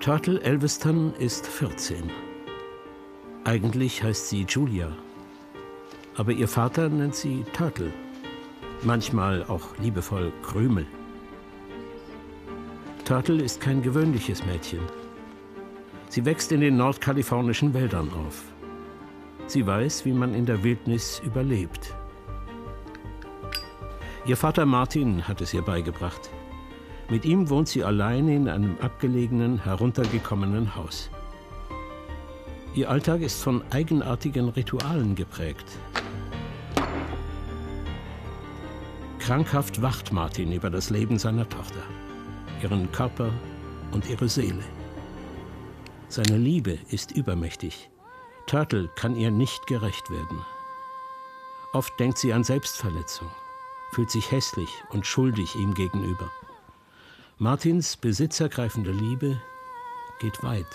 Turtle Elveston ist 14. Eigentlich heißt sie Julia. Aber ihr Vater nennt sie Turtle. Manchmal auch liebevoll Krümel. Turtle ist kein gewöhnliches Mädchen. Sie wächst in den nordkalifornischen Wäldern auf. Sie weiß, wie man in der Wildnis überlebt. Ihr Vater Martin hat es ihr beigebracht. Mit ihm wohnt sie alleine in einem abgelegenen, heruntergekommenen Haus. Ihr Alltag ist von eigenartigen Ritualen geprägt. Krankhaft wacht Martin über das Leben seiner Tochter, ihren Körper und ihre Seele. Seine Liebe ist übermächtig. Turtle kann ihr nicht gerecht werden. Oft denkt sie an Selbstverletzung, fühlt sich hässlich und schuldig ihm gegenüber. Martins besitzergreifende Liebe geht weit,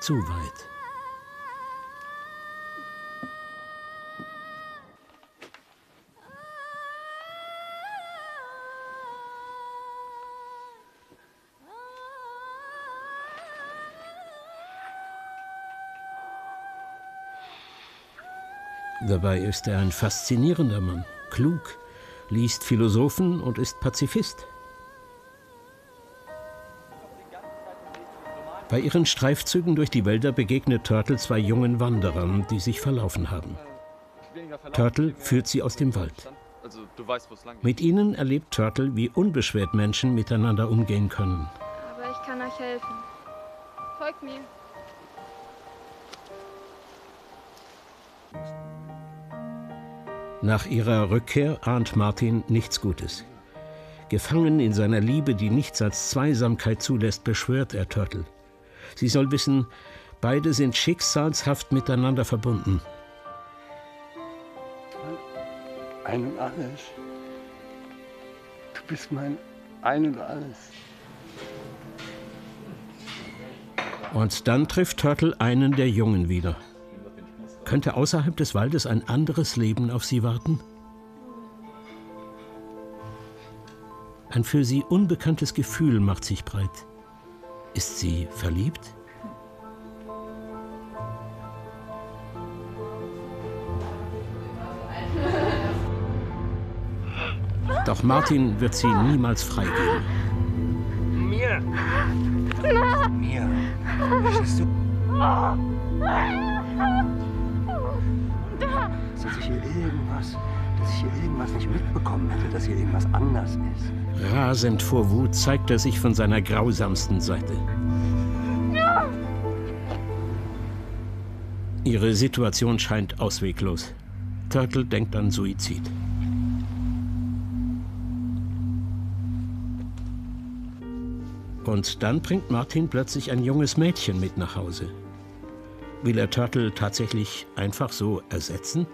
zu weit. Dabei ist er ein faszinierender Mann, klug, liest Philosophen und ist Pazifist. Bei ihren Streifzügen durch die Wälder begegnet Turtle zwei jungen Wanderern, die sich verlaufen haben. Turtle führt sie aus dem Wald. Mit ihnen erlebt Turtle, wie unbeschwert Menschen miteinander umgehen können. Aber ich kann euch helfen. Folgt mir. Nach ihrer Rückkehr ahnt Martin nichts Gutes. Gefangen in seiner Liebe, die nichts als Zweisamkeit zulässt, beschwört er Turtle. Sie soll wissen, beide sind schicksalshaft miteinander verbunden. Ein und alles. Du bist mein Ein und alles. Und dann trifft Turtle einen der Jungen wieder. Könnte außerhalb des Waldes ein anderes Leben auf sie warten? Ein für sie unbekanntes Gefühl macht sich breit. Ist sie verliebt? Doch Martin wird sie niemals freigeben. Mir! Mir! Verstehst du? Dass ich hier irgendwas, dass ich hier irgendwas nicht mitbekommen hätte, dass hier irgendwas anders ist. Rasend vor Wut zeigt er sich von seiner grausamsten Seite. Ihre Situation scheint ausweglos. Turtle denkt an Suizid. Und dann bringt Martin plötzlich ein junges Mädchen mit nach Hause. Will er Turtle tatsächlich einfach so ersetzen?